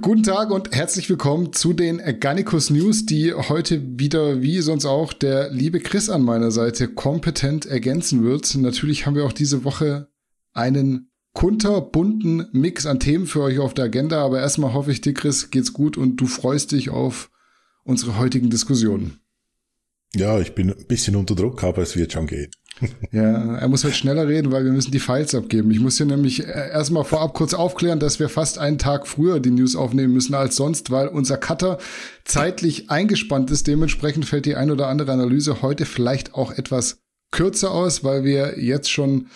Guten Tag und herzlich willkommen zu den Garnicus News, die heute wieder, wie sonst auch, der liebe Chris an meiner Seite kompetent ergänzen wird. Natürlich haben wir auch diese Woche einen kunterbunten Mix an Themen für euch auf der Agenda, aber erstmal hoffe ich dir, Chris, geht's gut und du freust dich auf unsere heutigen Diskussionen. Ja, ich bin ein bisschen unter Druck, aber es wird schon gehen. Ja, er muss halt schneller reden, weil wir müssen die Files abgeben. Ich muss hier nämlich äh, erstmal vorab kurz aufklären, dass wir fast einen Tag früher die News aufnehmen müssen als sonst, weil unser Cutter zeitlich eingespannt ist. Dementsprechend fällt die ein oder andere Analyse heute vielleicht auch etwas kürzer aus, weil wir jetzt schon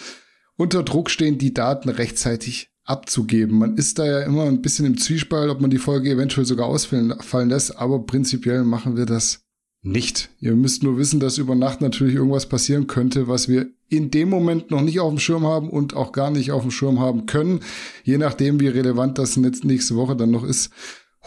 unter Druck stehen, die Daten rechtzeitig abzugeben. Man ist da ja immer ein bisschen im Zwiespalt, ob man die Folge eventuell sogar ausfallen lässt, aber prinzipiell machen wir das nicht. Ihr müsst nur wissen, dass über Nacht natürlich irgendwas passieren könnte, was wir in dem Moment noch nicht auf dem Schirm haben und auch gar nicht auf dem Schirm haben können. Je nachdem, wie relevant das nächste Woche dann noch ist,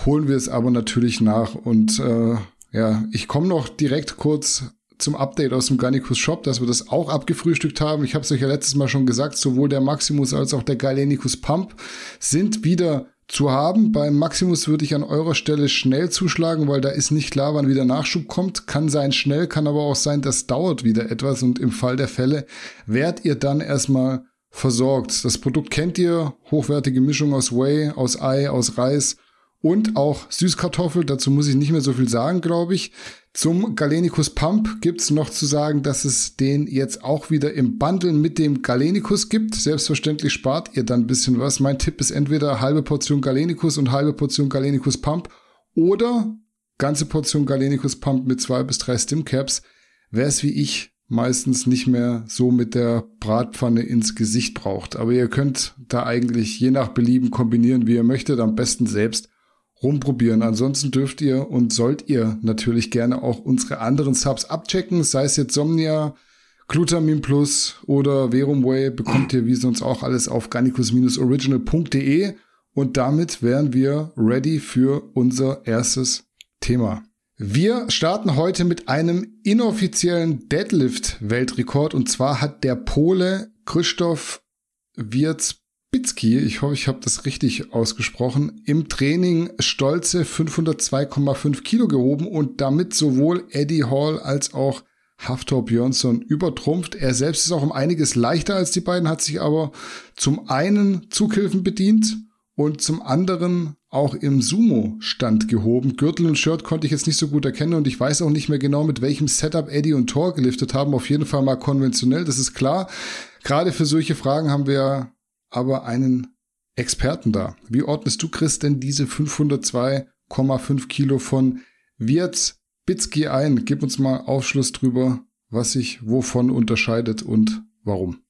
holen wir es aber natürlich nach. Und äh, ja, ich komme noch direkt kurz zum Update aus dem Garnicus Shop, dass wir das auch abgefrühstückt haben. Ich habe es euch ja letztes Mal schon gesagt, sowohl der Maximus als auch der Galenicus Pump sind wieder zu haben. Beim Maximus würde ich an eurer Stelle schnell zuschlagen, weil da ist nicht klar, wann wieder Nachschub kommt. Kann sein schnell, kann aber auch sein, das dauert wieder etwas und im Fall der Fälle werdet ihr dann erstmal versorgt. Das Produkt kennt ihr, hochwertige Mischung aus Whey, aus Ei, aus Reis und auch Süßkartoffel. Dazu muss ich nicht mehr so viel sagen, glaube ich. Zum Galenicus Pump gibt's noch zu sagen, dass es den jetzt auch wieder im Bundle mit dem Galenicus gibt. Selbstverständlich spart ihr dann ein bisschen was. Mein Tipp ist entweder halbe Portion Galenicus und halbe Portion Galenicus Pump oder ganze Portion Galenicus Pump mit zwei bis drei Stimcaps. Wer es wie ich meistens nicht mehr so mit der Bratpfanne ins Gesicht braucht. Aber ihr könnt da eigentlich je nach Belieben kombinieren, wie ihr möchtet, am besten selbst rumprobieren. Ansonsten dürft ihr und sollt ihr natürlich gerne auch unsere anderen Subs abchecken, sei es jetzt Somnia, Glutamin Plus oder Verum Way, bekommt ihr wie sonst auch alles auf garnicus-original.de und damit wären wir ready für unser erstes Thema. Wir starten heute mit einem inoffiziellen Deadlift-Weltrekord und zwar hat der Pole Christoph Wirz Bitzki, ich hoffe, ich habe das richtig ausgesprochen, im Training stolze 502,5 Kilo gehoben und damit sowohl Eddie Hall als auch Haftor Björnsson übertrumpft. Er selbst ist auch um einiges leichter als die beiden, hat sich aber zum einen Zughilfen bedient und zum anderen auch im Sumo-Stand gehoben. Gürtel und Shirt konnte ich jetzt nicht so gut erkennen und ich weiß auch nicht mehr genau, mit welchem Setup Eddie und Thor geliftet haben. Auf jeden Fall mal konventionell, das ist klar. Gerade für solche Fragen haben wir aber einen Experten da. Wie ordnest du, Chris, denn diese 502,5 Kilo von Wirtz Bitzki ein? Gib uns mal Aufschluss drüber, was sich wovon unterscheidet und warum.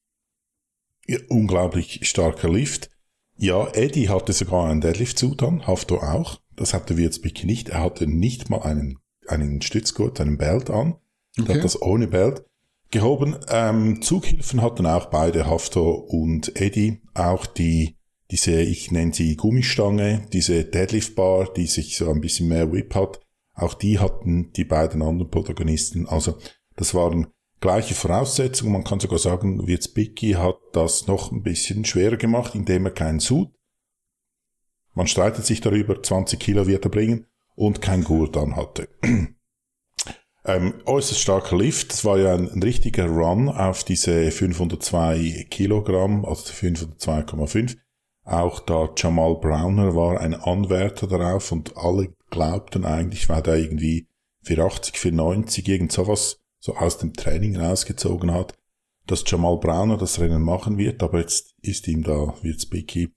Ja, unglaublich starker Lift. Ja, Eddie hatte sogar einen Deadlift-Zutan, Hafto auch. Das hatte Wirtz Bitzki nicht. Er hatte nicht mal einen, einen Stützgurt, einen Belt an. Er hat das ohne Belt gehoben. Ähm, Zughilfen hatten auch beide, Haftor und Eddie, auch die, diese, ich nenne sie Gummistange, diese Deadlift Bar, die sich so ein bisschen mehr Whip hat, auch die hatten die beiden anderen Protagonisten. Also, das waren gleiche Voraussetzungen. Man kann sogar sagen, Wirzbicki hat das noch ein bisschen schwerer gemacht, indem er keinen Sud, man streitet sich darüber, 20 Kilo wird er bringen und kein Gurt dann hatte. Ähm, äußerst starker Lift. Es war ja ein, ein, richtiger Run auf diese 502 Kilogramm, also 502,5. Auch da Jamal Browner war ein Anwärter darauf und alle glaubten eigentlich, weil der irgendwie 480, 490, irgend sowas so aus dem Training rausgezogen hat, dass Jamal Browner das Rennen machen wird, aber jetzt ist ihm da, wird's Bicky,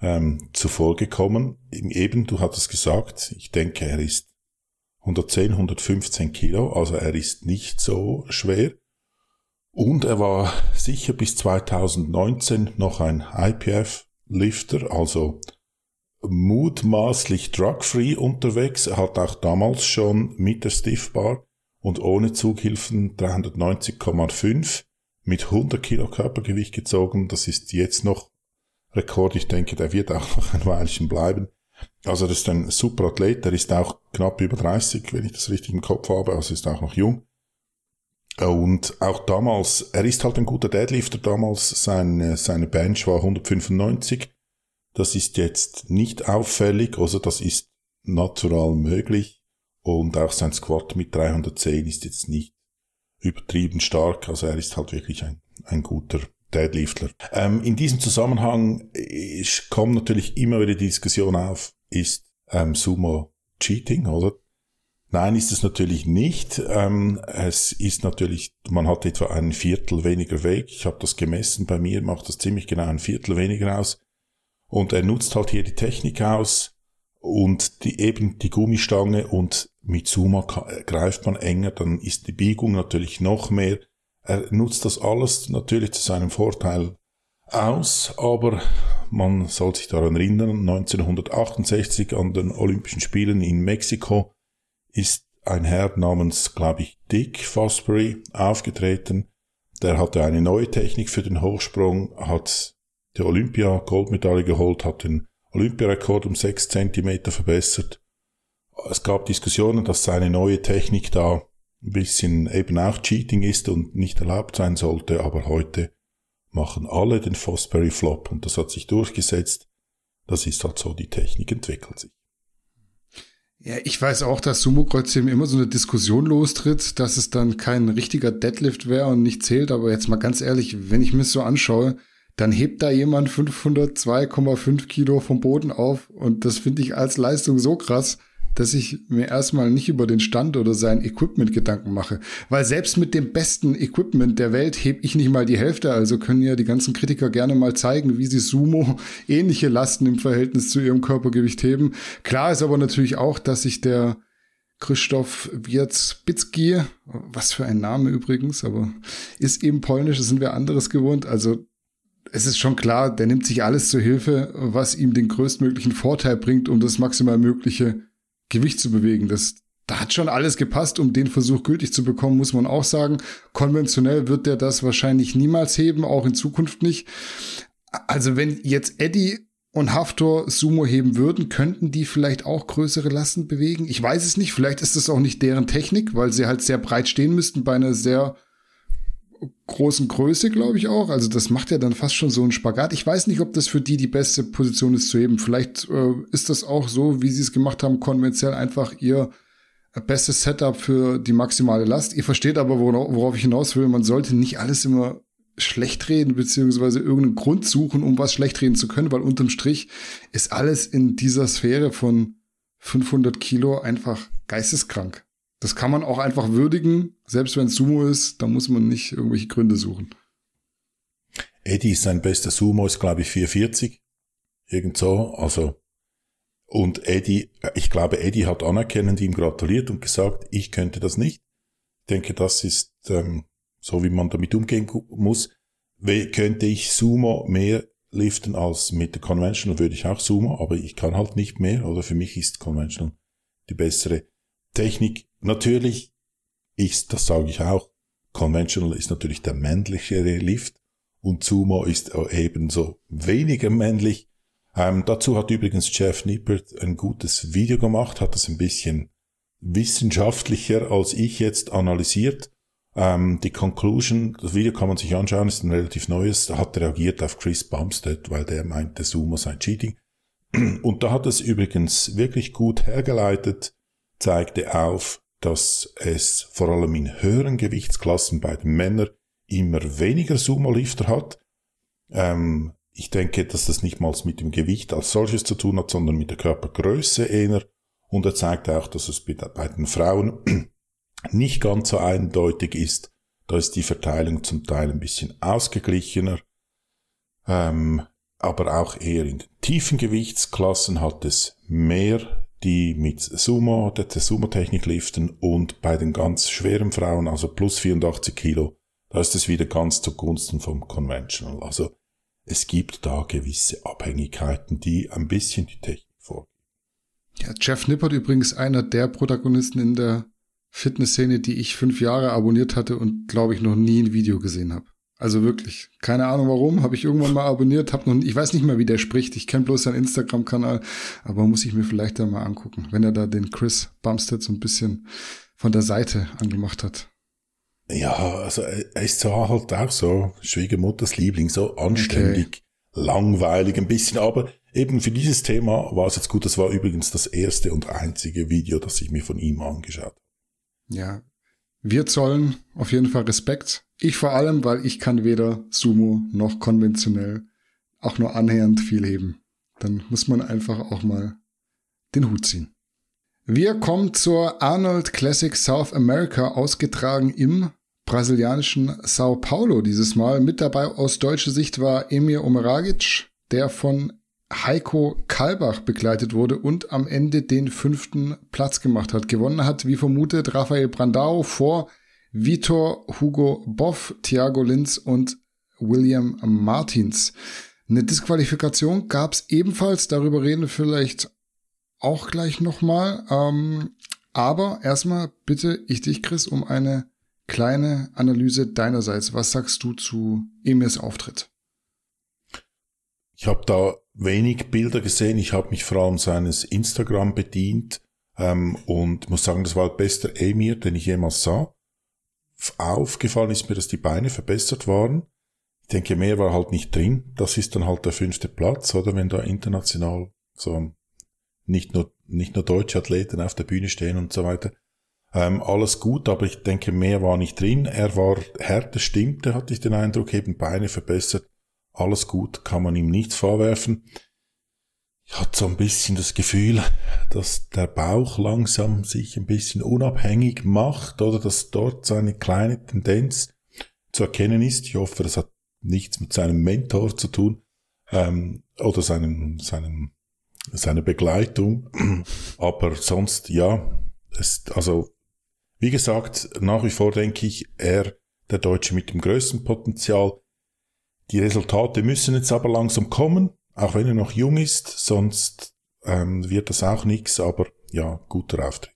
ähm, zuvor gekommen. Eben, du hattest gesagt, ich denke, er ist 110, 115 Kilo, also er ist nicht so schwer. Und er war sicher bis 2019 noch ein IPF-Lifter, also mutmaßlich drug-free unterwegs. Er hat auch damals schon mit der Stiffbar und ohne Zughilfen 390,5 mit 100 Kilo Körpergewicht gezogen. Das ist jetzt noch Rekord. Ich denke, der wird auch noch ein Weilchen bleiben. Also das ist ein super Athlet, der ist auch knapp über 30, wenn ich das richtig im Kopf habe, also ist auch noch jung. Und auch damals, er ist halt ein guter Deadlifter damals, seine, seine Bench war 195, Das ist jetzt nicht auffällig, also das ist natural möglich. Und auch sein Squat mit 310 ist jetzt nicht übertrieben stark. Also er ist halt wirklich ein, ein guter Deadliftler. Ähm, in diesem Zusammenhang ist, kommt natürlich immer wieder die Diskussion auf, ist ähm, Sumo Cheating, oder? Nein, ist es natürlich nicht. Ähm, es ist natürlich, man hat etwa ein Viertel weniger Weg. Ich habe das gemessen. Bei mir macht das ziemlich genau ein Viertel weniger aus. Und er nutzt halt hier die Technik aus und die, eben die Gummistange und mit Sumo greift man enger, dann ist die Biegung natürlich noch mehr. Er nutzt das alles natürlich zu seinem Vorteil aus, aber man soll sich daran erinnern, 1968 an den Olympischen Spielen in Mexiko ist ein Herr namens, glaube ich, Dick Fosbury aufgetreten. Der hatte eine neue Technik für den Hochsprung, hat die Olympia-Goldmedaille geholt, hat den Olympiarekord um sechs Zentimeter verbessert. Es gab Diskussionen, dass seine neue Technik da ein bisschen eben auch Cheating ist und nicht erlaubt sein sollte, aber heute machen alle den Fosbury Flop und das hat sich durchgesetzt. Das ist halt so, die Technik entwickelt sich. Ja, ich weiß auch, dass Sumo-Kreuzheben immer so eine Diskussion lostritt, dass es dann kein richtiger Deadlift wäre und nicht zählt. Aber jetzt mal ganz ehrlich, wenn ich mir so anschaue, dann hebt da jemand 502,5 Kilo vom Boden auf und das finde ich als Leistung so krass, dass ich mir erstmal nicht über den Stand oder sein Equipment Gedanken mache. Weil selbst mit dem besten Equipment der Welt heb ich nicht mal die Hälfte. Also können ja die ganzen Kritiker gerne mal zeigen, wie sie Sumo ähnliche Lasten im Verhältnis zu ihrem Körpergewicht heben. Klar ist aber natürlich auch, dass sich der Christoph Wierzbicki, was für ein Name übrigens, aber ist eben polnisch, das sind wir anderes gewohnt. Also es ist schon klar, der nimmt sich alles zur Hilfe, was ihm den größtmöglichen Vorteil bringt, um das maximal mögliche Gewicht zu bewegen. Das, da hat schon alles gepasst, um den Versuch gültig zu bekommen, muss man auch sagen. Konventionell wird der das wahrscheinlich niemals heben, auch in Zukunft nicht. Also wenn jetzt Eddie und Haftor Sumo heben würden, könnten die vielleicht auch größere Lasten bewegen? Ich weiß es nicht. Vielleicht ist das auch nicht deren Technik, weil sie halt sehr breit stehen müssten bei einer sehr großen Größe, glaube ich auch. Also das macht ja dann fast schon so einen Spagat. Ich weiß nicht, ob das für die die beste Position ist zu heben. Vielleicht äh, ist das auch so, wie sie es gemacht haben, konventionell einfach ihr bestes Setup für die maximale Last. Ihr versteht aber, worauf ich hinaus will. Man sollte nicht alles immer schlecht reden, beziehungsweise irgendeinen Grund suchen, um was schlecht reden zu können, weil unterm Strich ist alles in dieser Sphäre von 500 Kilo einfach geisteskrank. Das kann man auch einfach würdigen, selbst wenn es Sumo ist, da muss man nicht irgendwelche Gründe suchen. Eddie ist sein bester Sumo, ist glaube ich 440. Irgend so, also. Und Eddie, ich glaube, Eddie hat anerkennend ihm gratuliert und gesagt, ich könnte das nicht. Ich denke, das ist ähm, so, wie man damit umgehen muss. Könnte ich Sumo mehr liften als mit der Conventional, würde ich auch Sumo, aber ich kann halt nicht mehr, oder für mich ist Conventional die bessere Technik. Natürlich ist, das sage ich auch, Conventional ist natürlich der männlichere Lift und Sumo ist ebenso weniger männlich. Ähm, dazu hat übrigens Jeff Nippert ein gutes Video gemacht, hat das ein bisschen wissenschaftlicher als ich jetzt analysiert. Ähm, die Conclusion, das Video kann man sich anschauen, ist ein relativ neues, da hat reagiert auf Chris Bumstead, weil der meinte, Sumo sei Cheating. Und da hat es übrigens wirklich gut hergeleitet, zeigte auf, dass es vor allem in höheren Gewichtsklassen bei den Männern immer weniger Sumo-Lifter hat. Ähm, ich denke, dass das nicht mal mit dem Gewicht als solches zu tun hat, sondern mit der Körpergröße eher. Und er zeigt auch, dass es bei den Frauen nicht ganz so eindeutig ist. Da ist die Verteilung zum Teil ein bisschen ausgeglichener. Ähm, aber auch eher in den tiefen Gewichtsklassen hat es mehr die mit Sumo, der, Sumo-Technik liften und bei den ganz schweren Frauen, also plus 84 Kilo, da ist es wieder ganz zugunsten vom Conventional. Also es gibt da gewisse Abhängigkeiten, die ein bisschen die Technik vorgeben. Ja, Jeff Nippert übrigens einer der Protagonisten in der Fitnessszene, die ich fünf Jahre abonniert hatte und glaube ich noch nie ein Video gesehen habe. Also wirklich, keine Ahnung warum, habe ich irgendwann mal abonniert, habe noch, ich weiß nicht mehr, wie der spricht. Ich kenne bloß seinen Instagram-Kanal, aber muss ich mir vielleicht da mal angucken, wenn er da den Chris Bumstead so ein bisschen von der Seite angemacht hat. Ja, also er ist so halt auch so Schwiegermutters Liebling, so anständig, okay. langweilig ein bisschen, aber eben für dieses Thema war es jetzt gut. Das war übrigens das erste und einzige Video, das ich mir von ihm angeschaut habe. Ja, wir zollen auf jeden Fall Respekt. Ich vor allem, weil ich kann weder Sumo noch konventionell auch nur annähernd viel heben. Dann muss man einfach auch mal den Hut ziehen. Wir kommen zur Arnold Classic South America, ausgetragen im brasilianischen Sao Paulo dieses Mal. Mit dabei aus deutscher Sicht war Emir Omeragic, der von Heiko Kalbach begleitet wurde und am Ende den fünften Platz gemacht hat. Gewonnen hat, wie vermutet, Rafael Brandao vor Vitor Hugo Boff, Thiago Linz und William Martins. Eine Disqualifikation gab es ebenfalls, darüber reden wir vielleicht auch gleich nochmal. Ähm, aber erstmal bitte ich dich, Chris, um eine kleine Analyse deinerseits. Was sagst du zu Emirs Auftritt? Ich habe da wenig Bilder gesehen. Ich habe mich vor allem seines Instagram bedient ähm, und muss sagen, das war der beste Emir, den ich jemals sah. Aufgefallen ist mir, dass die Beine verbessert waren. Ich denke, mehr war halt nicht drin. Das ist dann halt der fünfte Platz, oder wenn da international so nicht nur nicht nur deutsche Athleten auf der Bühne stehen und so weiter. Ähm, alles gut, aber ich denke, mehr war nicht drin. Er war härter, stimmte, hatte ich den Eindruck, eben Beine verbessert. Alles gut, kann man ihm nichts vorwerfen. Ich hatte so ein bisschen das Gefühl, dass der Bauch langsam sich ein bisschen unabhängig macht oder dass dort so eine kleine Tendenz zu erkennen ist. Ich hoffe, das hat nichts mit seinem Mentor zu tun ähm, oder seinem, seinem, seiner Begleitung. Aber sonst, ja, es, also wie gesagt, nach wie vor denke ich, er, der Deutsche mit dem größten Potenzial. Die Resultate müssen jetzt aber langsam kommen, auch wenn er noch jung ist, sonst ähm, wird das auch nichts, aber ja, guter Auftritt.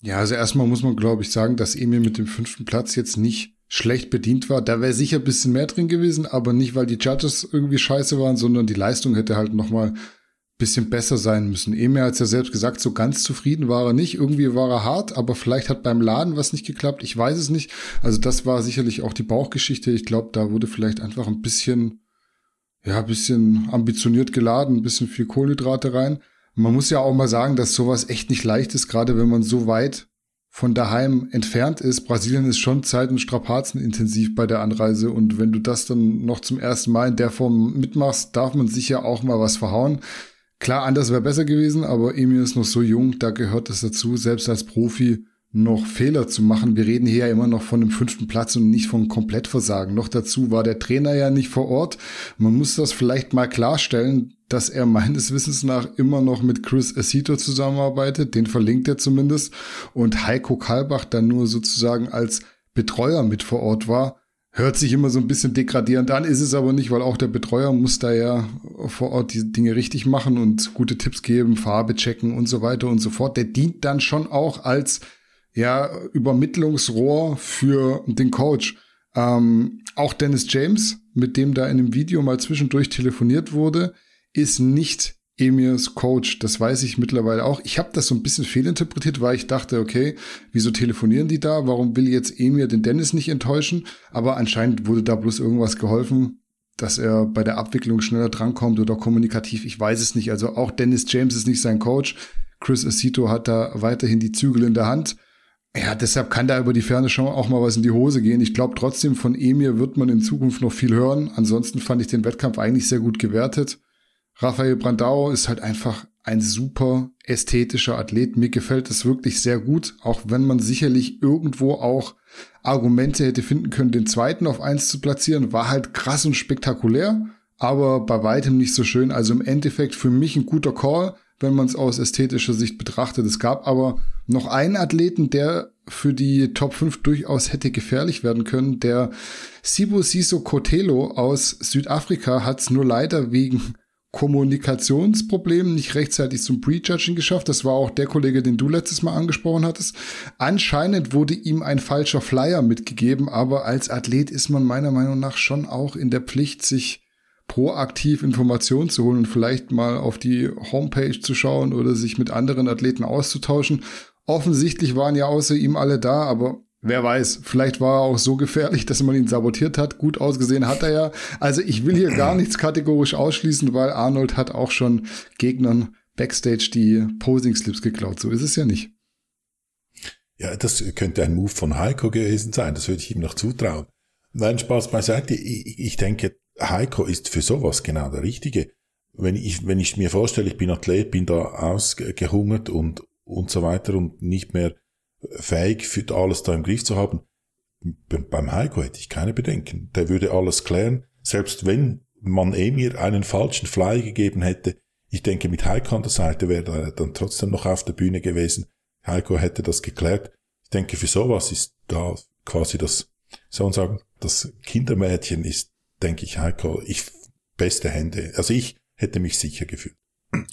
Ja, also erstmal muss man, glaube ich, sagen, dass Emil mit dem fünften Platz jetzt nicht schlecht bedient war. Da wäre sicher ein bisschen mehr drin gewesen, aber nicht, weil die Judges irgendwie scheiße waren, sondern die Leistung hätte halt nochmal bisschen besser sein müssen. Emir hat es ja selbst gesagt, so ganz zufrieden war er nicht. Irgendwie war er hart, aber vielleicht hat beim Laden was nicht geklappt. Ich weiß es nicht. Also das war sicherlich auch die Bauchgeschichte. Ich glaube, da wurde vielleicht einfach ein bisschen, ja, ein bisschen ambitioniert geladen, ein bisschen viel Kohlenhydrate rein. Man muss ja auch mal sagen, dass sowas echt nicht leicht ist, gerade wenn man so weit von daheim entfernt ist. Brasilien ist schon zeit- und strapazenintensiv bei der Anreise und wenn du das dann noch zum ersten Mal in der Form mitmachst, darf man sicher auch mal was verhauen. Klar, anders wäre besser gewesen, aber Emil ist noch so jung, da gehört es dazu, selbst als Profi noch Fehler zu machen. Wir reden hier ja immer noch von dem fünften Platz und nicht von Komplettversagen. Noch dazu war der Trainer ja nicht vor Ort. Man muss das vielleicht mal klarstellen, dass er meines Wissens nach immer noch mit Chris Asito zusammenarbeitet. Den verlinkt er zumindest. Und Heiko Kalbach dann nur sozusagen als Betreuer mit vor Ort war. Hört sich immer so ein bisschen degradierend an, ist es aber nicht, weil auch der Betreuer muss da ja vor Ort die Dinge richtig machen und gute Tipps geben, Farbe checken und so weiter und so fort. Der dient dann schon auch als ja Übermittlungsrohr für den Coach. Ähm, auch Dennis James, mit dem da in einem Video mal zwischendurch telefoniert wurde, ist nicht Emirs Coach. Das weiß ich mittlerweile auch. Ich habe das so ein bisschen fehlinterpretiert, weil ich dachte, okay, wieso telefonieren die da? Warum will jetzt Emir den Dennis nicht enttäuschen? Aber anscheinend wurde da bloß irgendwas geholfen, dass er bei der Abwicklung schneller drankommt oder kommunikativ. Ich weiß es nicht. Also auch Dennis James ist nicht sein Coach. Chris Acito hat da weiterhin die Zügel in der Hand. Ja, deshalb kann da über die Ferne schon auch mal was in die Hose gehen. Ich glaube trotzdem, von Emir wird man in Zukunft noch viel hören. Ansonsten fand ich den Wettkampf eigentlich sehr gut gewertet. Raphael Brandau ist halt einfach ein super ästhetischer Athlet. Mir gefällt es wirklich sehr gut, auch wenn man sicherlich irgendwo auch Argumente hätte finden können, den zweiten auf eins zu platzieren. War halt krass und spektakulär, aber bei weitem nicht so schön. Also im Endeffekt für mich ein guter Call, wenn man es aus ästhetischer Sicht betrachtet. Es gab aber noch einen Athleten, der für die Top 5 durchaus hätte gefährlich werden können. Der Sibu Siso Kotelo aus Südafrika hat es nur leider wegen Kommunikationsproblem nicht rechtzeitig zum Prejudging geschafft. Das war auch der Kollege, den du letztes Mal angesprochen hattest. Anscheinend wurde ihm ein falscher Flyer mitgegeben, aber als Athlet ist man meiner Meinung nach schon auch in der Pflicht, sich proaktiv Informationen zu holen und vielleicht mal auf die Homepage zu schauen oder sich mit anderen Athleten auszutauschen. Offensichtlich waren ja außer ihm alle da, aber Wer weiß, vielleicht war er auch so gefährlich, dass man ihn sabotiert hat. Gut ausgesehen hat er ja. Also ich will hier gar nichts kategorisch ausschließen, weil Arnold hat auch schon Gegnern Backstage die Posing-Slips geklaut. So ist es ja nicht. Ja, das könnte ein Move von Heiko gewesen sein. Das würde ich ihm noch zutrauen. Nein, Spaß beiseite. Ich, denke, Heiko ist für sowas genau der Richtige. Wenn ich, wenn ich mir vorstelle, ich bin Athlet, bin da ausgehungert und, und so weiter und nicht mehr fähig für alles da im Griff zu haben. Beim Heiko hätte ich keine Bedenken. Der würde alles klären. Selbst wenn man eh mir einen falschen Fly gegeben hätte, ich denke, mit Heiko an der Seite wäre er dann trotzdem noch auf der Bühne gewesen. Heiko hätte das geklärt. Ich denke, für sowas ist da quasi das, soll man sagen, das Kindermädchen ist, denke ich, Heiko, ich, beste Hände. Also ich hätte mich sicher gefühlt.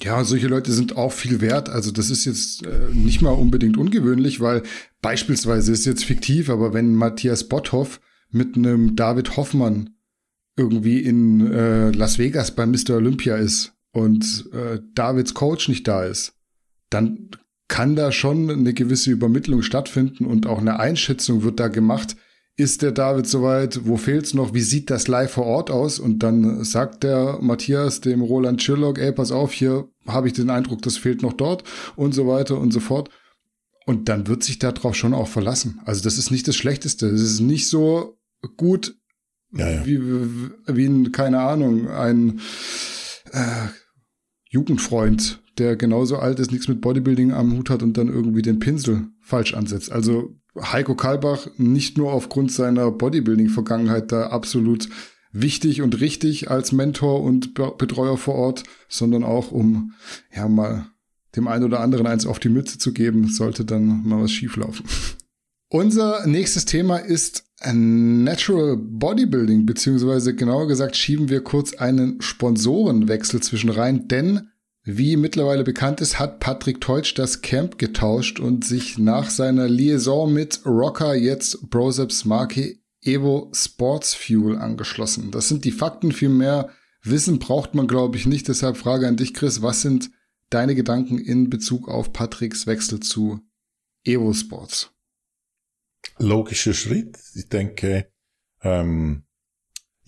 Ja, solche Leute sind auch viel wert. Also das ist jetzt äh, nicht mal unbedingt ungewöhnlich, weil beispielsweise ist jetzt fiktiv, aber wenn Matthias Botthoff mit einem David Hoffmann irgendwie in äh, Las Vegas bei Mr. Olympia ist und äh, Davids Coach nicht da ist, dann kann da schon eine gewisse Übermittlung stattfinden und auch eine Einschätzung wird da gemacht, ist der David soweit? Wo fehlt's noch? Wie sieht das live vor Ort aus? Und dann sagt der Matthias dem Roland Schirlock, ey, pass auf, hier habe ich den Eindruck, das fehlt noch dort und so weiter und so fort. Und dann wird sich darauf schon auch verlassen. Also das ist nicht das Schlechteste. Es ist nicht so gut ja, ja. Wie, wie ein, keine Ahnung, ein äh, Jugendfreund, der genauso alt ist, nichts mit Bodybuilding am Hut hat und dann irgendwie den Pinsel falsch ansetzt. Also Heiko Kalbach nicht nur aufgrund seiner Bodybuilding-Vergangenheit da absolut wichtig und richtig als Mentor und Betreuer vor Ort, sondern auch um ja mal dem einen oder anderen eins auf die Mütze zu geben, sollte dann mal was schieflaufen. Unser nächstes Thema ist Natural Bodybuilding, beziehungsweise genauer gesagt schieben wir kurz einen Sponsorenwechsel zwischen rein, denn wie mittlerweile bekannt ist, hat Patrick Teutsch das Camp getauscht und sich nach seiner Liaison mit Rocker jetzt Broseps Marke Evo Sports Fuel angeschlossen. Das sind die Fakten. Viel mehr Wissen braucht man, glaube ich, nicht. Deshalb Frage an dich, Chris. Was sind deine Gedanken in Bezug auf Patricks Wechsel zu Evo Sports? Logischer Schritt. Ich denke, ähm,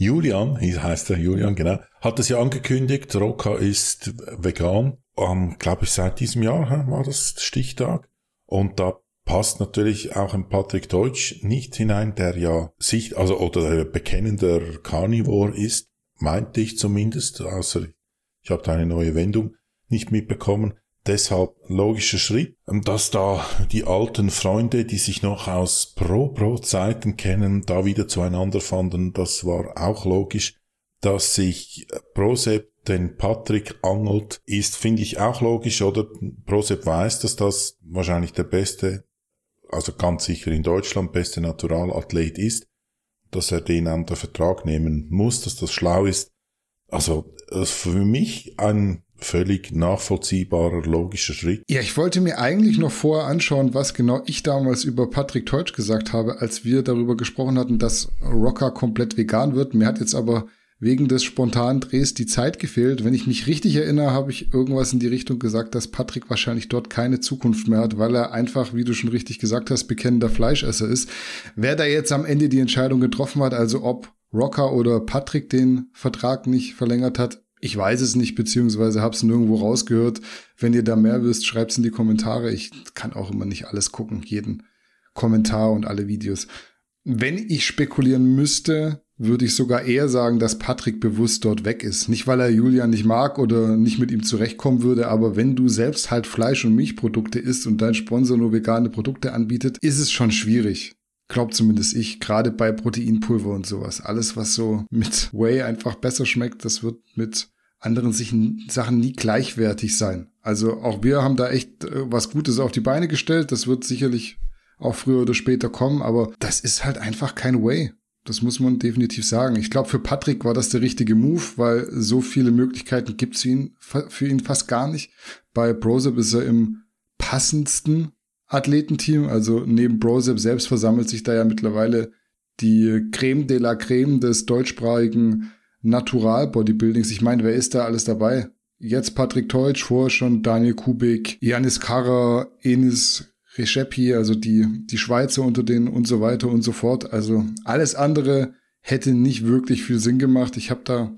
Julian, heißt er Julian, genau, hat es ja angekündigt, Roka ist vegan. Ähm, Glaube ich, seit diesem Jahr war das Stichtag. Und da passt natürlich auch ein Patrick Deutsch nicht hinein, der ja sich, also oder bekennender Carnivore ist, meinte ich zumindest, außer ich habe da eine neue Wendung nicht mitbekommen. Deshalb logischer Schritt, dass da die alten Freunde, die sich noch aus Pro-Pro-Zeiten kennen, da wieder zueinander fanden. Das war auch logisch. Dass sich Prosep den Patrick angelt, ist, finde ich, auch logisch, oder? Prosep weiß, dass das wahrscheinlich der beste, also ganz sicher in Deutschland beste Naturalathlet ist, dass er den an der Vertrag nehmen muss, dass das schlau ist. Also, für mich ein völlig nachvollziehbarer, logischer Schritt. Ja, ich wollte mir eigentlich noch vorher anschauen, was genau ich damals über Patrick Teutsch gesagt habe, als wir darüber gesprochen hatten, dass Rocker komplett vegan wird. Mir hat jetzt aber wegen des spontanen Drehs die Zeit gefehlt. Wenn ich mich richtig erinnere, habe ich irgendwas in die Richtung gesagt, dass Patrick wahrscheinlich dort keine Zukunft mehr hat, weil er einfach, wie du schon richtig gesagt hast, bekennender Fleischesser ist. Wer da jetzt am Ende die Entscheidung getroffen hat, also ob Rocker oder Patrick den Vertrag nicht verlängert hat, ich weiß es nicht, beziehungsweise habe es nirgendwo rausgehört. Wenn ihr da mehr wisst, schreibt es in die Kommentare. Ich kann auch immer nicht alles gucken, jeden Kommentar und alle Videos. Wenn ich spekulieren müsste, würde ich sogar eher sagen, dass Patrick bewusst dort weg ist. Nicht, weil er Julian nicht mag oder nicht mit ihm zurechtkommen würde, aber wenn du selbst halt Fleisch- und Milchprodukte isst und dein Sponsor nur vegane Produkte anbietet, ist es schon schwierig. Glaubt zumindest ich, gerade bei Proteinpulver und sowas. Alles, was so mit Whey einfach besser schmeckt, das wird mit anderen Sachen nie gleichwertig sein. Also auch wir haben da echt äh, was Gutes auf die Beine gestellt. Das wird sicherlich auch früher oder später kommen, aber das ist halt einfach kein Way. Das muss man definitiv sagen. Ich glaube, für Patrick war das der richtige Move, weil so viele Möglichkeiten gibt es für ihn, für ihn fast gar nicht. Bei Brosep ist er im passendsten Athletenteam. Also neben Brosep selbst versammelt sich da ja mittlerweile die Creme de la Creme des deutschsprachigen Natural-Bodybuildings. Ich meine, wer ist da alles dabei? Jetzt Patrick Teutsch, vorher schon Daniel Kubik, Janis Karrer, Enis Rechepi, also die, die Schweizer unter denen und so weiter und so fort. Also alles andere hätte nicht wirklich viel Sinn gemacht. Ich habe da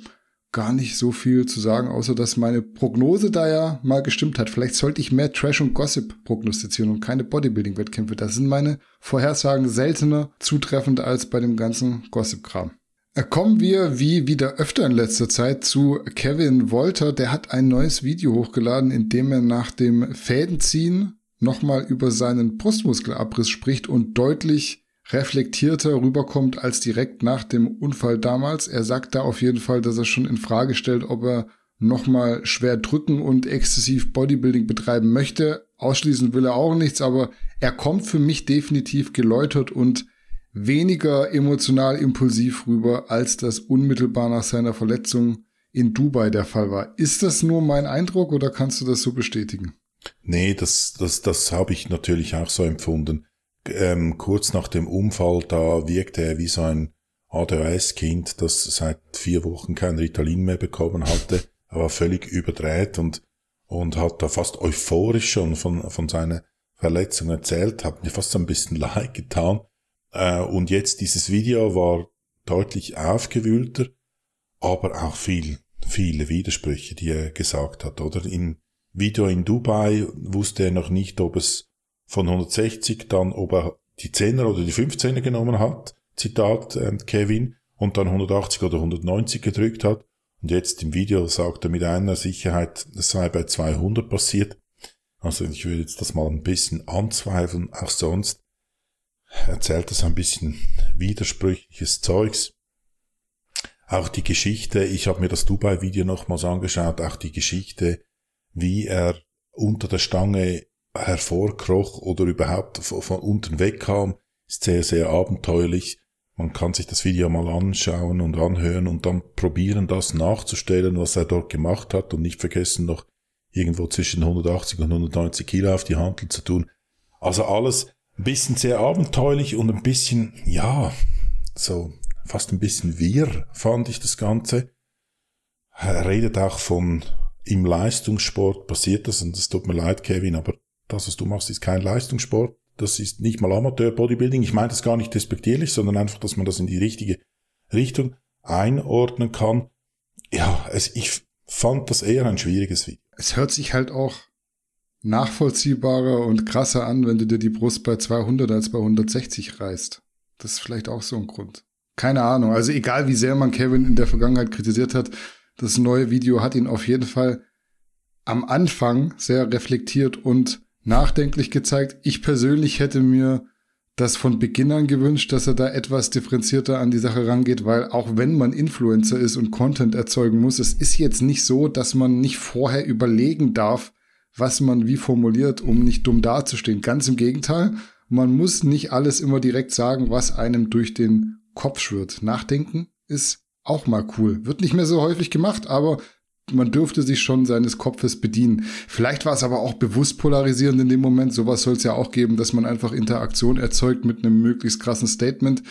gar nicht so viel zu sagen, außer dass meine Prognose da ja mal gestimmt hat. Vielleicht sollte ich mehr Trash und Gossip prognostizieren und keine Bodybuilding-Wettkämpfe. Da sind meine Vorhersagen seltener zutreffend als bei dem ganzen Gossip-Kram. Äh, kommen wir wie wieder öfter in letzter Zeit zu Kevin Wolter. Der hat ein neues Video hochgeladen, in dem er nach dem Fädenziehen nochmal über seinen Brustmuskelabriss spricht und deutlich reflektierter rüberkommt als direkt nach dem Unfall damals. Er sagt da auf jeden Fall, dass er schon in Frage stellt, ob er nochmal schwer drücken und exzessiv Bodybuilding betreiben möchte. Ausschließen will er auch nichts, aber er kommt für mich definitiv geläutert und weniger emotional impulsiv rüber, als das unmittelbar nach seiner Verletzung in Dubai der Fall war. Ist das nur mein Eindruck oder kannst du das so bestätigen? Nee, das, das, das habe ich natürlich auch so empfunden ähm, kurz nach dem Unfall, da wirkte er wie so ein ADHS-Kind, das seit vier Wochen kein Ritalin mehr bekommen hatte. Er war völlig überdreht und, und hat da fast euphorisch schon von, von seiner Verletzung erzählt, hat mir fast ein bisschen leid getan. Äh, und jetzt dieses Video war deutlich aufgewühlter, aber auch viel, viele Widersprüche, die er gesagt hat, oder? Im Video in Dubai wusste er noch nicht, ob es von 160 dann, ob er die 10er oder die 15er genommen hat, Zitat äh, Kevin, und dann 180 oder 190 gedrückt hat. Und jetzt im Video sagt er mit einer Sicherheit, es sei bei 200 passiert. Also ich würde jetzt das mal ein bisschen anzweifeln. Auch sonst erzählt das ein bisschen widersprüchliches Zeugs. Auch die Geschichte, ich habe mir das Dubai-Video nochmals angeschaut, auch die Geschichte, wie er unter der Stange hervorkroch oder überhaupt von, von unten wegkam, ist sehr, sehr abenteuerlich. Man kann sich das Video mal anschauen und anhören und dann probieren, das nachzustellen, was er dort gemacht hat und nicht vergessen, noch irgendwo zwischen 180 und 190 Kilo auf die Handel zu tun. Also alles ein bisschen sehr abenteuerlich und ein bisschen, ja, so fast ein bisschen wirr fand ich das Ganze. Er redet auch von im Leistungssport passiert das und es tut mir leid, Kevin, aber das, was du machst, ist kein Leistungssport. Das ist nicht mal Amateur-Bodybuilding. Ich meine das gar nicht despektierlich, sondern einfach, dass man das in die richtige Richtung einordnen kann. Ja, es, ich fand das eher ein schwieriges Video. Es hört sich halt auch nachvollziehbarer und krasser an, wenn du dir die Brust bei 200 als bei 160 reißt. Das ist vielleicht auch so ein Grund. Keine Ahnung. Also egal wie sehr man Kevin in der Vergangenheit kritisiert hat, das neue Video hat ihn auf jeden Fall am Anfang sehr reflektiert und nachdenklich gezeigt. Ich persönlich hätte mir das von Beginn an gewünscht, dass er da etwas differenzierter an die Sache rangeht, weil auch wenn man Influencer ist und Content erzeugen muss, es ist jetzt nicht so, dass man nicht vorher überlegen darf, was man wie formuliert, um nicht dumm dazustehen. Ganz im Gegenteil, man muss nicht alles immer direkt sagen, was einem durch den Kopf schwirrt. Nachdenken ist auch mal cool. Wird nicht mehr so häufig gemacht, aber man dürfte sich schon seines Kopfes bedienen. Vielleicht war es aber auch bewusst polarisierend in dem Moment. Sowas soll es ja auch geben, dass man einfach Interaktion erzeugt mit einem möglichst krassen Statement.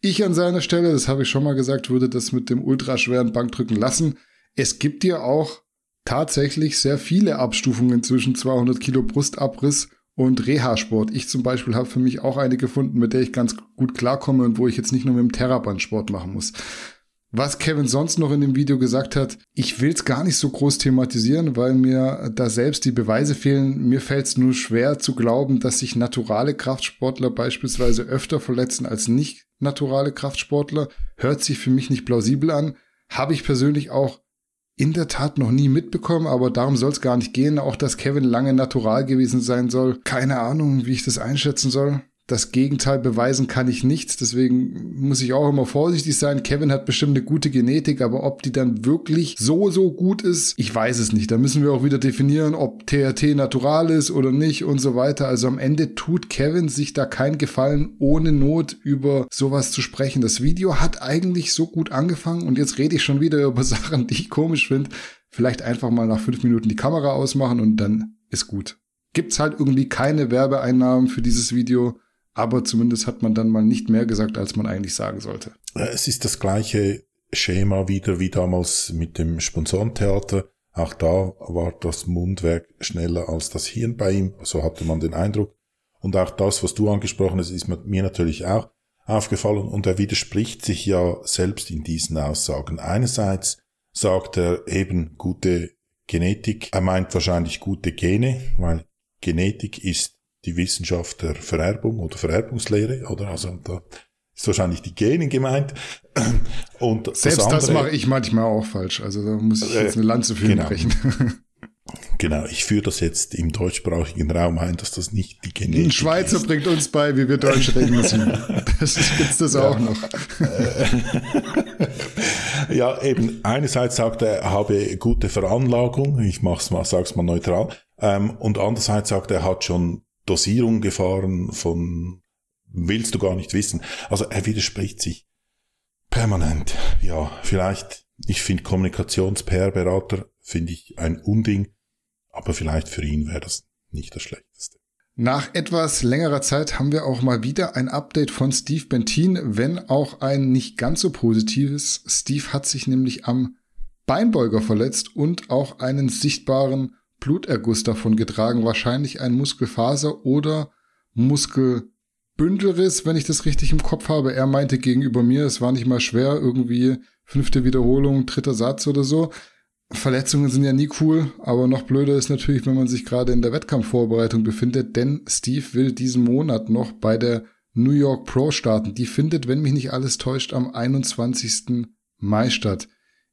Ich an seiner Stelle, das habe ich schon mal gesagt, würde das mit dem ultraschweren Bankdrücken lassen. Es gibt ja auch tatsächlich sehr viele Abstufungen zwischen 200 Kilo Brustabriss und Reha-Sport. Ich zum Beispiel habe für mich auch eine gefunden, mit der ich ganz gut klarkomme und wo ich jetzt nicht nur mit dem Terraband Sport machen muss. Was Kevin sonst noch in dem Video gesagt hat, ich will es gar nicht so groß thematisieren, weil mir da selbst die Beweise fehlen. Mir fällt es nur schwer zu glauben, dass sich naturale Kraftsportler beispielsweise öfter verletzen als nicht naturale Kraftsportler. Hört sich für mich nicht plausibel an. Habe ich persönlich auch in der Tat noch nie mitbekommen, aber darum soll es gar nicht gehen. Auch dass Kevin lange natural gewesen sein soll. Keine Ahnung, wie ich das einschätzen soll. Das Gegenteil beweisen kann ich nichts, deswegen muss ich auch immer vorsichtig sein. Kevin hat bestimmt eine gute Genetik, aber ob die dann wirklich so, so gut ist, ich weiß es nicht. Da müssen wir auch wieder definieren, ob THT natural ist oder nicht und so weiter. Also am Ende tut Kevin sich da kein Gefallen, ohne Not über sowas zu sprechen. Das Video hat eigentlich so gut angefangen und jetzt rede ich schon wieder über Sachen, die ich komisch finde. Vielleicht einfach mal nach fünf Minuten die Kamera ausmachen und dann ist gut. Gibt's halt irgendwie keine Werbeeinnahmen für dieses Video aber zumindest hat man dann mal nicht mehr gesagt, als man eigentlich sagen sollte. Es ist das gleiche Schema wieder wie damals mit dem Sponsorentheater. Auch da war das Mundwerk schneller als das Hirn bei ihm, so hatte man den Eindruck. Und auch das, was du angesprochen hast, ist mir natürlich auch aufgefallen und er widerspricht sich ja selbst in diesen Aussagen. Einerseits sagt er eben gute Genetik, er meint wahrscheinlich gute Gene, weil Genetik ist die Wissenschaft der Vererbung oder Vererbungslehre, oder? Also da ist wahrscheinlich die Gene gemeint. Und Selbst das, andere, das mache ich manchmal auch falsch. Also da muss ich jetzt eine Lanze für genau. brechen. Genau, ich führe das jetzt im deutschsprachigen Raum ein, dass das nicht die Genetik Ein Schweizer ist. bringt uns bei, wie wir Deutsch reden müssen. Das gibt's das ja. auch noch. ja, eben, einerseits sagt er, er habe gute Veranlagung, ich mach's mal, sag's mal neutral, ähm, und andererseits sagt er, er hat schon Dosierung gefahren von willst du gar nicht wissen. Also er widerspricht sich permanent. Ja, vielleicht, ich finde Kommunikations-PR-Berater finde ich ein Unding, aber vielleicht für ihn wäre das nicht das Schlechteste. Nach etwas längerer Zeit haben wir auch mal wieder ein Update von Steve Bentin, wenn auch ein nicht ganz so positives. Steve hat sich nämlich am Beinbeuger verletzt und auch einen sichtbaren Bluterguss davon getragen, wahrscheinlich ein Muskelfaser oder Muskelbündelriss, wenn ich das richtig im Kopf habe. Er meinte gegenüber mir, es war nicht mal schwer, irgendwie fünfte Wiederholung, dritter Satz oder so. Verletzungen sind ja nie cool, aber noch blöder ist natürlich, wenn man sich gerade in der Wettkampfvorbereitung befindet, denn Steve will diesen Monat noch bei der New York Pro starten. Die findet, wenn mich nicht alles täuscht, am 21. Mai statt.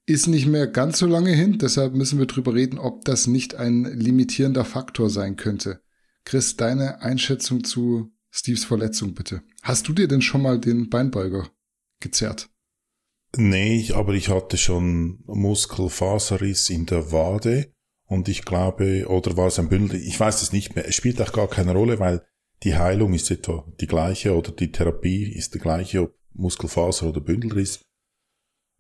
Ist nicht mehr ganz so lange hin, deshalb müssen wir drüber reden, ob das nicht ein limitierender Faktor sein könnte. Chris, deine Einschätzung zu Steves Verletzung bitte. Hast du dir denn schon mal den Beinbeuger gezerrt? Nee, aber ich hatte schon Muskelfaserriss in der Wade und ich glaube, oder war es ein Bündel, ich weiß es nicht mehr. Es spielt auch gar keine Rolle, weil die Heilung ist etwa die gleiche oder die Therapie ist die gleiche, ob Muskelfaser oder Bündelriss.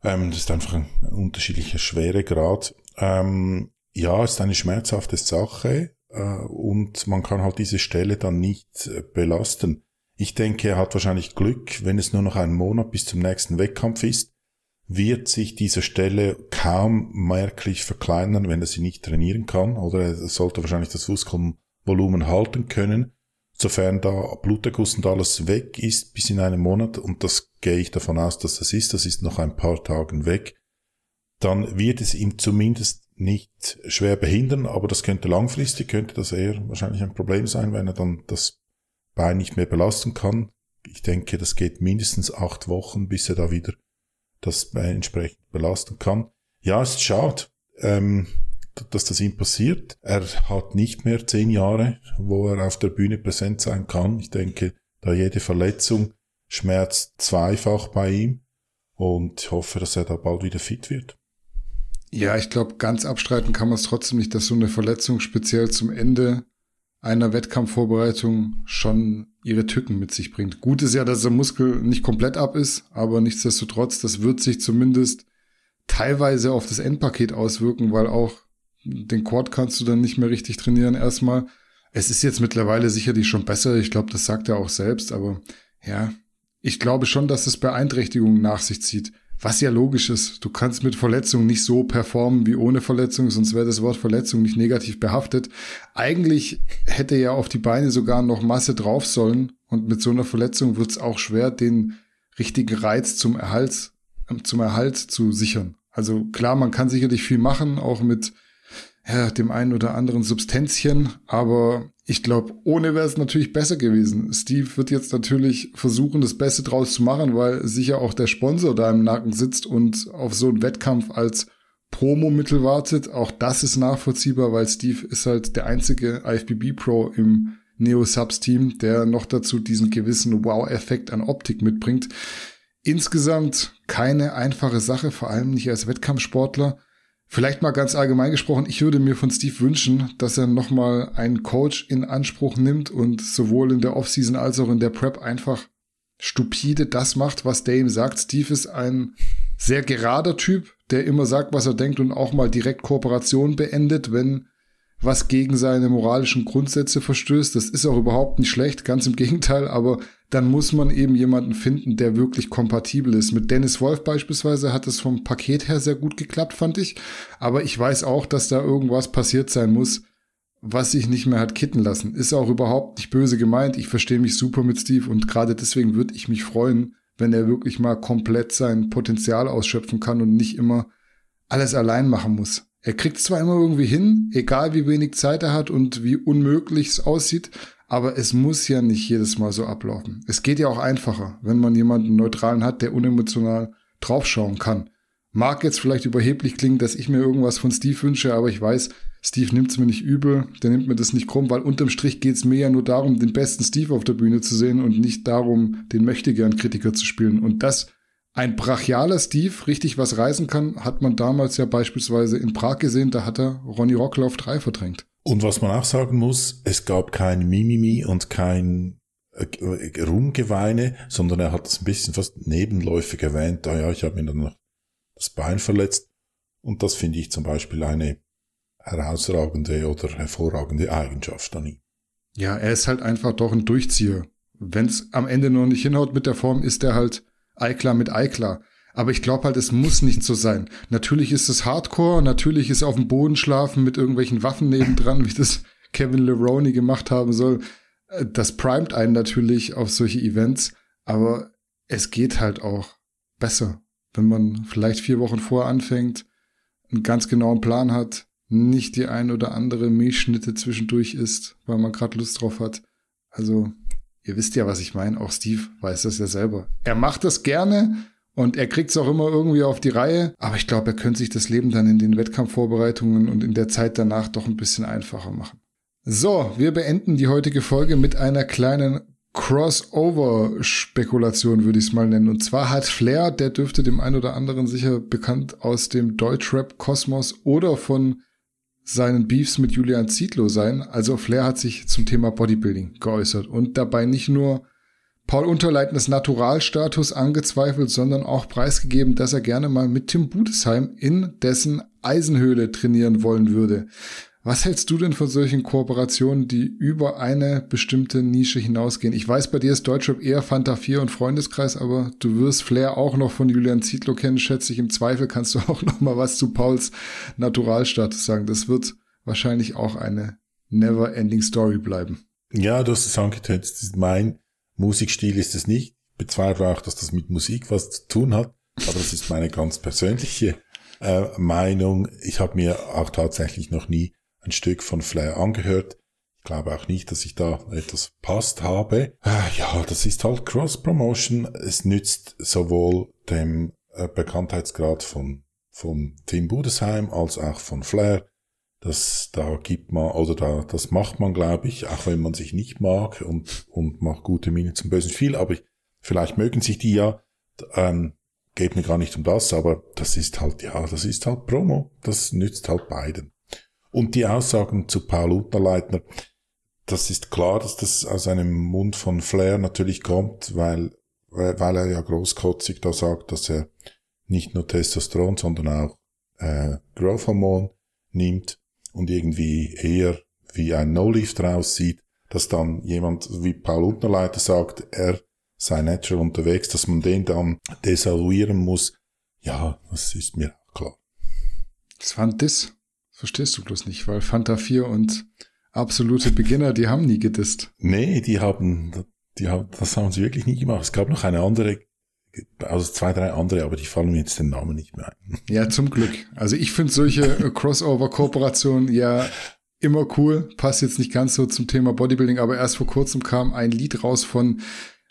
Ähm, das ist einfach ein unterschiedlicher Schweregrad. Ähm, ja, ist eine schmerzhafte Sache äh, und man kann halt diese Stelle dann nicht äh, belasten. Ich denke, er hat wahrscheinlich Glück, wenn es nur noch einen Monat bis zum nächsten Wettkampf ist, wird sich diese Stelle kaum merklich verkleinern, wenn er sie nicht trainieren kann, oder er sollte wahrscheinlich das Muskelvolumen halten können, sofern da Bluterguss und alles weg ist bis in einem Monat, und das gehe ich davon aus, dass das ist, das ist noch ein paar Tagen weg, dann wird es ihm zumindest nicht schwer behindern, aber das könnte langfristig, könnte das eher wahrscheinlich ein Problem sein, wenn er dann das Bein nicht mehr belasten kann. Ich denke, das geht mindestens acht Wochen, bis er da wieder das entsprechend belasten kann. Ja, es ist schade, ähm, dass das ihm passiert. Er hat nicht mehr zehn Jahre, wo er auf der Bühne präsent sein kann. Ich denke, da jede Verletzung schmerzt zweifach bei ihm und hoffe, dass er da bald wieder fit wird. Ja, ich glaube, ganz abstreiten kann man es trotzdem nicht, dass so eine Verletzung speziell zum Ende einer Wettkampfvorbereitung schon ihre Tücken mit sich bringt. Gut ist ja, dass der Muskel nicht komplett ab ist, aber nichtsdestotrotz, das wird sich zumindest teilweise auf das Endpaket auswirken, weil auch den Quad kannst du dann nicht mehr richtig trainieren erstmal. Es ist jetzt mittlerweile sicherlich schon besser, ich glaube, das sagt er auch selbst, aber ja, ich glaube schon, dass es Beeinträchtigungen nach sich zieht. Was ja logisch ist. Du kannst mit Verletzung nicht so performen wie ohne Verletzung, sonst wäre das Wort Verletzung nicht negativ behaftet. Eigentlich hätte ja auf die Beine sogar noch Masse drauf sollen. Und mit so einer Verletzung wird es auch schwer, den richtigen Reiz zum Erhalt, zum Erhalt zu sichern. Also klar, man kann sicherlich viel machen, auch mit ja, dem einen oder anderen Substanzchen, aber ich glaube, ohne wäre es natürlich besser gewesen. Steve wird jetzt natürlich versuchen, das Beste draus zu machen, weil sicher auch der Sponsor da im Nacken sitzt und auf so einen Wettkampf als Promo-Mittel wartet. Auch das ist nachvollziehbar, weil Steve ist halt der einzige IFBB Pro im Neo Subs Team, der noch dazu diesen gewissen Wow-Effekt an Optik mitbringt. Insgesamt keine einfache Sache, vor allem nicht als Wettkampfsportler. Vielleicht mal ganz allgemein gesprochen, ich würde mir von Steve wünschen, dass er nochmal einen Coach in Anspruch nimmt und sowohl in der Offseason als auch in der Prep einfach stupide das macht, was ihm sagt. Steve ist ein sehr gerader Typ, der immer sagt, was er denkt und auch mal direkt Kooperation beendet, wenn was gegen seine moralischen Grundsätze verstößt. Das ist auch überhaupt nicht schlecht, ganz im Gegenteil, aber dann muss man eben jemanden finden, der wirklich kompatibel ist. Mit Dennis Wolf beispielsweise hat es vom Paket her sehr gut geklappt, fand ich. Aber ich weiß auch, dass da irgendwas passiert sein muss, was sich nicht mehr hat kitten lassen. Ist auch überhaupt nicht böse gemeint. Ich verstehe mich super mit Steve und gerade deswegen würde ich mich freuen, wenn er wirklich mal komplett sein Potenzial ausschöpfen kann und nicht immer alles allein machen muss. Er kriegt zwar immer irgendwie hin, egal wie wenig Zeit er hat und wie unmöglich es aussieht, aber es muss ja nicht jedes Mal so ablaufen. Es geht ja auch einfacher, wenn man jemanden neutralen hat, der unemotional draufschauen kann. Mag jetzt vielleicht überheblich klingen, dass ich mir irgendwas von Steve wünsche, aber ich weiß, Steve nimmt es mir nicht übel, der nimmt mir das nicht krumm, weil unterm Strich geht es mir ja nur darum, den besten Steve auf der Bühne zu sehen und nicht darum, den möchtegern Kritiker zu spielen. Und das ein brachialer Steve richtig was reißen kann, hat man damals ja beispielsweise in Prag gesehen, da hat er Ronny Rocklauf 3 verdrängt. Und was man auch sagen muss, es gab kein Mimimi und kein äh, Rumgeweine, sondern er hat es ein bisschen fast nebenläufig erwähnt, ah ja, ich habe mir dann noch das Bein verletzt. Und das finde ich zum Beispiel eine herausragende oder hervorragende Eigenschaft an ihm. Ja, er ist halt einfach doch ein Durchzieher. Wenn es am Ende noch nicht hinhaut mit der Form, ist er halt Eiklar mit Eiklar. Aber ich glaube halt, es muss nicht so sein. Natürlich ist es Hardcore, natürlich ist auf dem Boden schlafen mit irgendwelchen Waffen nebendran, wie das Kevin Leroney gemacht haben soll. Äh, das primet einen natürlich auf solche Events, aber es geht halt auch besser, wenn man vielleicht vier Wochen vorher anfängt, einen ganz genauen Plan hat, nicht die ein oder andere Milchschnitte zwischendurch isst, weil man gerade Lust drauf hat. Also, ihr wisst ja, was ich meine. Auch Steve weiß das ja selber. Er macht das gerne und er kriegt es auch immer irgendwie auf die Reihe. Aber ich glaube, er könnte sich das Leben dann in den Wettkampfvorbereitungen und in der Zeit danach doch ein bisschen einfacher machen. So, wir beenden die heutige Folge mit einer kleinen Crossover-Spekulation, würde ich es mal nennen. Und zwar hat Flair, der dürfte dem einen oder anderen sicher bekannt aus dem Deutschrap-Kosmos oder von seinen Beefs mit Julian Zietlow sein. Also Flair hat sich zum Thema Bodybuilding geäußert und dabei nicht nur Paul Unterleitners Naturalstatus angezweifelt, sondern auch preisgegeben, dass er gerne mal mit Tim Budesheim in dessen Eisenhöhle trainieren wollen würde. Was hältst du denn von solchen Kooperationen, die über eine bestimmte Nische hinausgehen? Ich weiß, bei dir ist Deutschrap eher Fanta 4 und Freundeskreis, aber du wirst Flair auch noch von Julian Zietlow kennen, schätze ich. Im Zweifel kannst du auch noch mal was zu Pauls Naturalstatus sagen. Das wird wahrscheinlich auch eine never-ending Story bleiben. Ja, du hast es angetönt. Mein Musikstil ist es nicht. Ich bezweifle auch, dass das mit Musik was zu tun hat. Aber das ist meine ganz persönliche äh, Meinung. Ich habe mir auch tatsächlich noch nie ein Stück von Flair angehört. Ich glaube auch nicht, dass ich da etwas passt habe. Ah, ja, das ist halt Cross-Promotion. Es nützt sowohl dem äh, Bekanntheitsgrad von, von Tim Budesheim als auch von Flair. Das, da gibt man, oder da, das macht man, glaube ich, auch wenn man sich nicht mag und, und macht gute Miene zum bösen Spiel. Aber ich, vielleicht mögen sich die ja, ähm, geht mir gar nicht um das, aber das ist halt, ja, das ist halt Promo. Das nützt halt beiden. Und die Aussagen zu Paul Unterleitner, das ist klar, dass das aus einem Mund von Flair natürlich kommt, weil, weil er ja großkotzig da sagt, dass er nicht nur Testosteron, sondern auch äh, Growth Hormon nimmt und irgendwie eher wie ein No-Leaf draus sieht, dass dann jemand wie Paul Unterleiter sagt, er sei natural unterwegs, dass man den dann desavouieren muss. Ja, das ist mir auch klar. Das fand das verstehst du bloß nicht, weil Fanta 4 und absolute Beginner, die haben nie gedisst. Nee, die haben, die haben, das haben sie wirklich nie gemacht. Es gab noch eine andere, also zwei, drei andere, aber die fallen mir jetzt den Namen nicht mehr ein. Ja, zum Glück. Also ich finde solche äh, Crossover-Kooperationen ja immer cool. Passt jetzt nicht ganz so zum Thema Bodybuilding, aber erst vor kurzem kam ein Lied raus von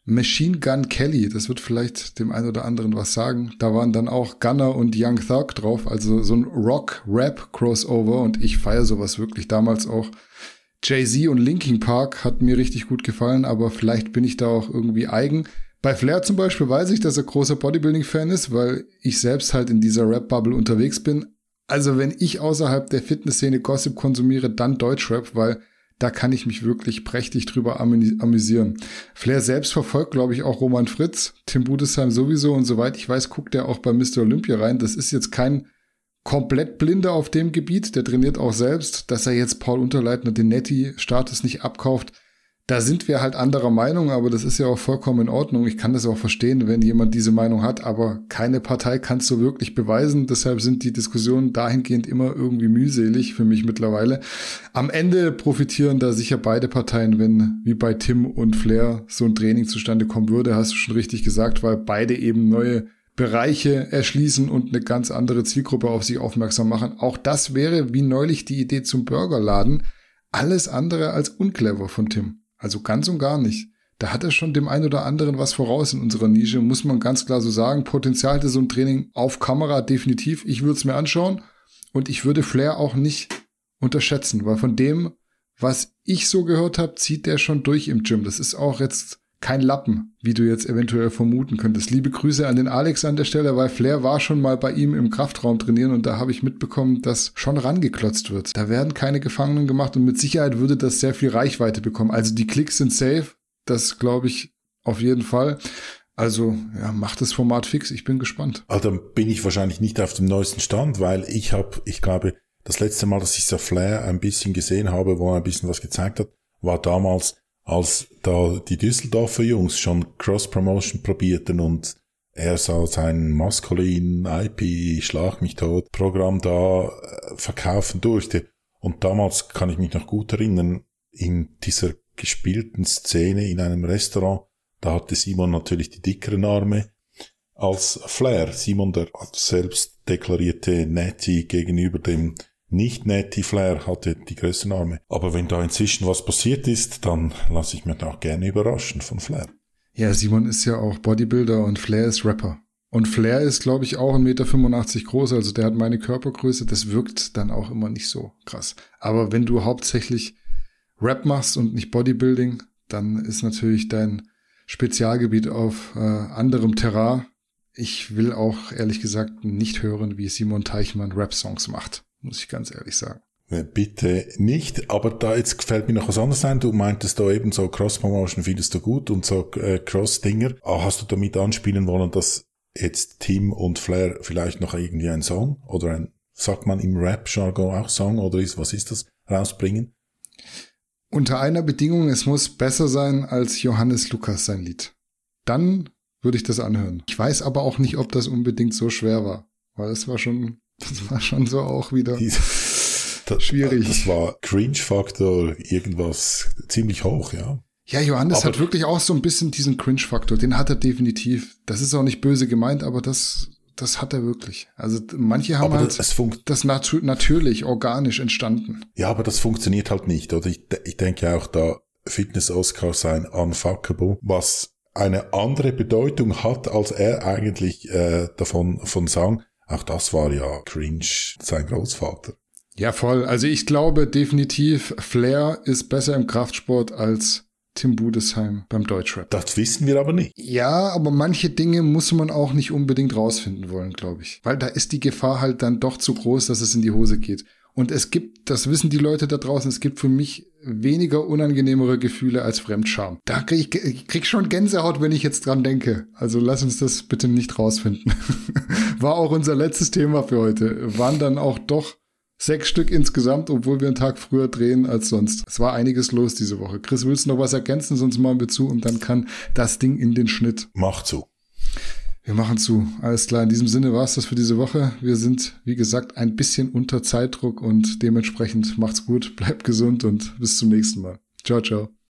Machine Gun Kelly, das wird vielleicht dem einen oder anderen was sagen. Da waren dann auch Gunner und Young Thug drauf, also so ein Rock-Rap-Crossover und ich feiere sowas wirklich. Damals auch Jay-Z und Linkin Park hat mir richtig gut gefallen, aber vielleicht bin ich da auch irgendwie eigen. Bei Flair zum Beispiel weiß ich, dass er großer Bodybuilding-Fan ist, weil ich selbst halt in dieser Rap-Bubble unterwegs bin. Also wenn ich außerhalb der Fitnessszene Gossip konsumiere, dann Deutschrap, weil da kann ich mich wirklich prächtig drüber amüsieren. Flair selbst verfolgt, glaube ich, auch Roman Fritz, Tim Budesheim sowieso und soweit ich weiß, guckt er auch bei Mr. Olympia rein. Das ist jetzt kein komplett Blinder auf dem Gebiet, der trainiert auch selbst. Dass er jetzt Paul Unterleitner den Netti-Status nicht abkauft, Da sind wir halt anderer Meinung, aber das ist ja auch vollkommen in Ordnung. Ich kann das auch verstehen, wenn jemand diese Meinung hat, aber keine Partei kannst du wirklich beweisen. Deshalb sind die Diskussionen dahingehend immer irgendwie mühselig für mich mittlerweile. Am Ende profitieren da sicher beide Parteien, wenn wie bei Tim und Flair so ein Training zustande kommen würde, hast du schon richtig gesagt, weil beide eben neue Bereiche erschließen und eine ganz andere Zielgruppe auf sich aufmerksam machen. Auch das wäre wie neulich die Idee zum Burgerladen alles andere als unclever von Tim. Also ganz und gar nicht. Da hat er schon dem einen oder anderen was voraus in unserer Nische, muss man ganz klar so sagen. Potenzial hätte so ein Training auf Kamera definitiv. Ich würde es mir anschauen und ich würde Flair auch nicht unterschätzen, weil von dem, was ich so gehört habe, zieht der schon durch im Gym. Das ist auch jetzt kein Lappen, wie du jetzt eventuell vermuten könntest. Liebe Grüße an den Alex an der Stelle, weil Flair war schon mal bei ihm im Kraftraum trainieren und da habe ich mitbekommen, dass schon rangeklotzt wird. Da werden keine Gefangenen gemacht und mit Sicherheit würde das sehr viel Reichweite bekommen. Also die Klicks sind safe, das glaube ich auf jeden Fall. Also ja, macht das Format fix. Ich bin gespannt. Also dann bin ich wahrscheinlich nicht auf dem neuesten Stand, weil ich habe, ich glaube, das letzte Mal, dass ich so Flair ein bisschen gesehen habe, wo er ein bisschen was gezeigt hat, war damals als da die Düsseldorfer Jungs schon Cross-Promotion probierten und er so sein maskulin IP Schlag mich tot Programm da äh, verkaufen durfte. Und damals kann ich mich noch gut erinnern, in dieser gespielten Szene in einem Restaurant, da hatte Simon natürlich die dickeren Arme als Flair. Simon, der selbst deklarierte Netty gegenüber dem nicht Netty Flair hatte die größten Arme. Aber wenn da inzwischen was passiert ist, dann lasse ich mich auch gerne überraschen von Flair. Ja, Simon ist ja auch Bodybuilder und Flair ist Rapper. Und Flair ist, glaube ich, auch 1,85 Meter groß, also der hat meine Körpergröße. Das wirkt dann auch immer nicht so krass. Aber wenn du hauptsächlich Rap machst und nicht Bodybuilding, dann ist natürlich dein Spezialgebiet auf äh, anderem Terrain. Ich will auch ehrlich gesagt nicht hören, wie Simon Teichmann Rap-Songs macht muss ich ganz ehrlich sagen. Bitte nicht, aber da jetzt fällt mir noch was anderes ein. Du meintest da eben so Cross-Promotion findest du gut und so äh, Cross-Dinger. Ah, hast du damit anspielen wollen, dass jetzt Tim und Flair vielleicht noch irgendwie ein Song oder ein, sagt man im Rap-Jargon auch Song oder ist, was ist das, rausbringen? Unter einer Bedingung, es muss besser sein als Johannes Lukas sein Lied. Dann würde ich das anhören. Ich weiß aber auch nicht, ob das unbedingt so schwer war, weil es war schon das war schon so auch wieder das, schwierig. Das war Cringe-Faktor irgendwas ziemlich hoch, ja. Ja, Johannes aber hat wirklich auch so ein bisschen diesen Cringe-Faktor. Den hat er definitiv. Das ist auch nicht böse gemeint, aber das, das hat er wirklich. Also manche haben aber halt das, das natu natürlich, organisch entstanden. Ja, aber das funktioniert halt nicht. Oder ich, ich denke auch, da Fitness-Oscar sein unfuckable, was eine andere Bedeutung hat, als er eigentlich äh, davon von sang. Auch das war ja cringe, sein Großvater. Ja, voll. Also ich glaube definitiv, Flair ist besser im Kraftsport als Tim Budesheim beim Deutschrap. Das wissen wir aber nicht. Ja, aber manche Dinge muss man auch nicht unbedingt rausfinden wollen, glaube ich. Weil da ist die Gefahr halt dann doch zu groß, dass es in die Hose geht. Und es gibt, das wissen die Leute da draußen, es gibt für mich weniger unangenehmere Gefühle als Fremdscham. Da krieg ich, ich krieg schon Gänsehaut, wenn ich jetzt dran denke. Also lass uns das bitte nicht rausfinden. War auch unser letztes Thema für heute. Waren dann auch doch sechs Stück insgesamt, obwohl wir einen Tag früher drehen als sonst. Es war einiges los diese Woche. Chris, willst du noch was ergänzen? Sonst machen wir zu und dann kann das Ding in den Schnitt. Mach zu. Wir machen zu. Alles klar. In diesem Sinne war es das für diese Woche. Wir sind, wie gesagt, ein bisschen unter Zeitdruck und dementsprechend macht's gut, bleibt gesund und bis zum nächsten Mal. Ciao, ciao.